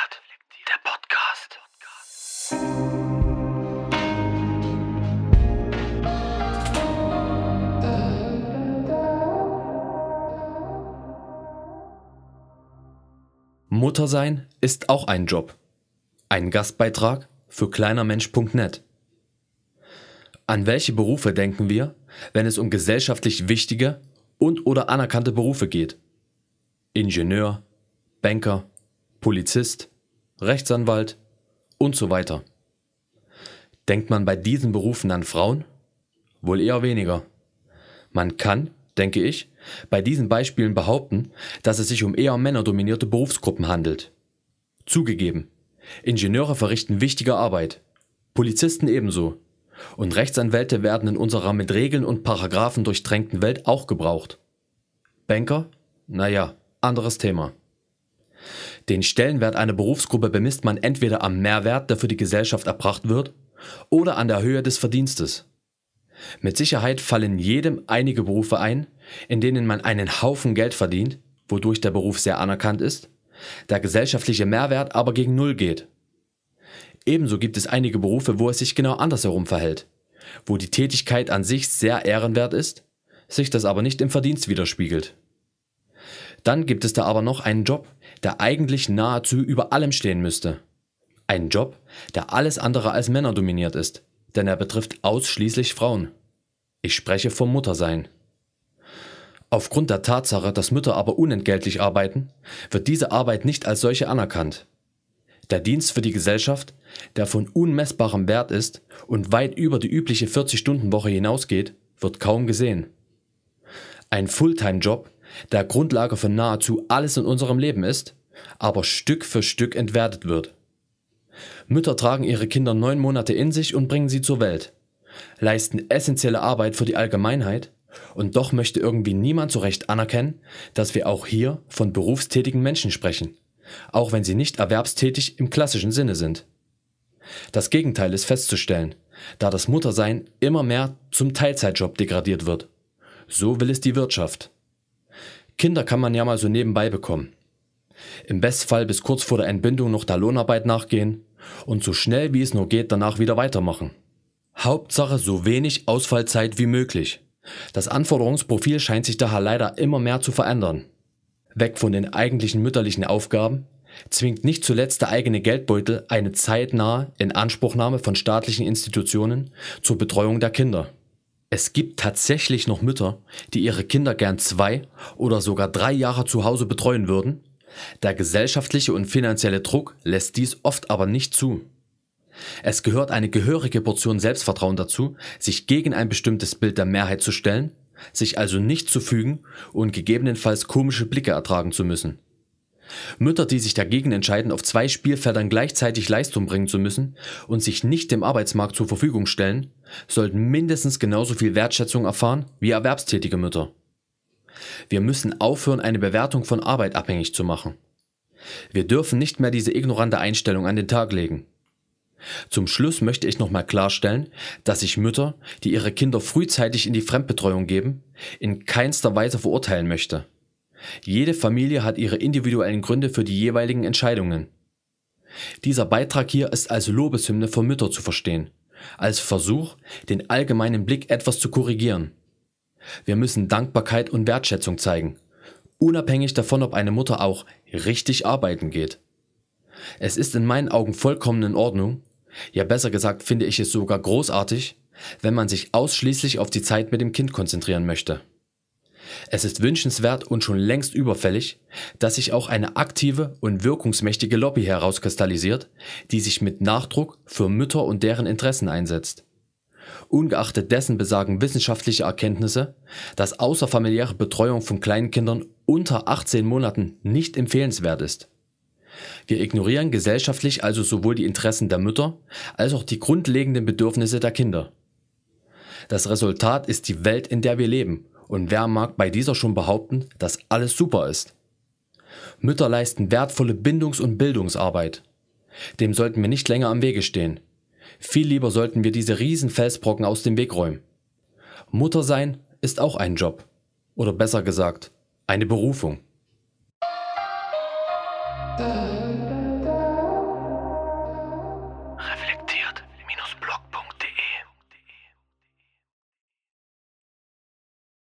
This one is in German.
Reflektiert. Der Podcast. Mutter sein ist auch ein Job. Ein Gastbeitrag für kleinermensch.net. An welche Berufe denken wir, wenn es um gesellschaftlich wichtige und oder anerkannte Berufe geht? Ingenieur, Banker, Polizist, Rechtsanwalt und so weiter. Denkt man bei diesen Berufen an Frauen? Wohl eher weniger. Man kann, denke ich, bei diesen Beispielen behaupten, dass es sich um eher männerdominierte Berufsgruppen handelt. Zugegeben, Ingenieure verrichten wichtige Arbeit, Polizisten ebenso, und Rechtsanwälte werden in unserer mit Regeln und Paragraphen durchtränkten Welt auch gebraucht. Banker? Naja, anderes Thema. Den Stellenwert einer Berufsgruppe bemisst man entweder am Mehrwert, der für die Gesellschaft erbracht wird, oder an der Höhe des Verdienstes. Mit Sicherheit fallen jedem einige Berufe ein, in denen man einen Haufen Geld verdient, wodurch der Beruf sehr anerkannt ist, der gesellschaftliche Mehrwert aber gegen Null geht. Ebenso gibt es einige Berufe, wo es sich genau andersherum verhält, wo die Tätigkeit an sich sehr ehrenwert ist, sich das aber nicht im Verdienst widerspiegelt. Dann gibt es da aber noch einen Job, der eigentlich nahezu über allem stehen müsste. Ein Job, der alles andere als Männer dominiert ist, denn er betrifft ausschließlich Frauen. Ich spreche vom Muttersein. Aufgrund der Tatsache, dass Mütter aber unentgeltlich arbeiten, wird diese Arbeit nicht als solche anerkannt. Der Dienst für die Gesellschaft, der von unmessbarem Wert ist und weit über die übliche 40-Stunden-Woche hinausgeht, wird kaum gesehen. Ein Fulltime-Job, der Grundlage für nahezu alles in unserem Leben ist, aber Stück für Stück entwertet wird. Mütter tragen ihre Kinder neun Monate in sich und bringen sie zur Welt, leisten essentielle Arbeit für die Allgemeinheit, und doch möchte irgendwie niemand so recht anerkennen, dass wir auch hier von berufstätigen Menschen sprechen, auch wenn sie nicht erwerbstätig im klassischen Sinne sind. Das Gegenteil ist festzustellen, da das Muttersein immer mehr zum Teilzeitjob degradiert wird. So will es die Wirtschaft. Kinder kann man ja mal so nebenbei bekommen. Im Bestfall bis kurz vor der Entbindung noch der Lohnarbeit nachgehen und so schnell wie es nur geht danach wieder weitermachen. Hauptsache so wenig Ausfallzeit wie möglich. Das Anforderungsprofil scheint sich daher leider immer mehr zu verändern. Weg von den eigentlichen mütterlichen Aufgaben zwingt nicht zuletzt der eigene Geldbeutel eine zeitnahe Inanspruchnahme von staatlichen Institutionen zur Betreuung der Kinder. Es gibt tatsächlich noch Mütter, die ihre Kinder gern zwei oder sogar drei Jahre zu Hause betreuen würden. Der gesellschaftliche und finanzielle Druck lässt dies oft aber nicht zu. Es gehört eine gehörige Portion Selbstvertrauen dazu, sich gegen ein bestimmtes Bild der Mehrheit zu stellen, sich also nicht zu fügen und gegebenenfalls komische Blicke ertragen zu müssen. Mütter, die sich dagegen entscheiden, auf zwei Spielfeldern gleichzeitig Leistung bringen zu müssen und sich nicht dem Arbeitsmarkt zur Verfügung stellen, sollten mindestens genauso viel Wertschätzung erfahren wie erwerbstätige Mütter. Wir müssen aufhören, eine Bewertung von Arbeit abhängig zu machen. Wir dürfen nicht mehr diese ignorante Einstellung an den Tag legen. Zum Schluss möchte ich nochmal klarstellen, dass ich Mütter, die ihre Kinder frühzeitig in die Fremdbetreuung geben, in keinster Weise verurteilen möchte. Jede Familie hat ihre individuellen Gründe für die jeweiligen Entscheidungen. Dieser Beitrag hier ist als Lobeshymne für Mütter zu verstehen, als Versuch, den allgemeinen Blick etwas zu korrigieren. Wir müssen Dankbarkeit und Wertschätzung zeigen, unabhängig davon, ob eine Mutter auch richtig arbeiten geht. Es ist in meinen Augen vollkommen in Ordnung, ja besser gesagt finde ich es sogar großartig, wenn man sich ausschließlich auf die Zeit mit dem Kind konzentrieren möchte. Es ist wünschenswert und schon längst überfällig, dass sich auch eine aktive und wirkungsmächtige Lobby herauskristallisiert, die sich mit Nachdruck für Mütter und deren Interessen einsetzt. Ungeachtet dessen besagen wissenschaftliche Erkenntnisse, dass außerfamiliäre Betreuung von Kleinkindern unter 18 Monaten nicht empfehlenswert ist. Wir ignorieren gesellschaftlich also sowohl die Interessen der Mütter als auch die grundlegenden Bedürfnisse der Kinder. Das Resultat ist die Welt, in der wir leben und wer mag bei dieser schon behaupten, dass alles super ist? Mütter leisten wertvolle Bindungs- und Bildungsarbeit. Dem sollten wir nicht länger am Wege stehen. Viel lieber sollten wir diese riesen Felsbrocken aus dem Weg räumen. Mutter sein ist auch ein Job. Oder besser gesagt, eine Berufung.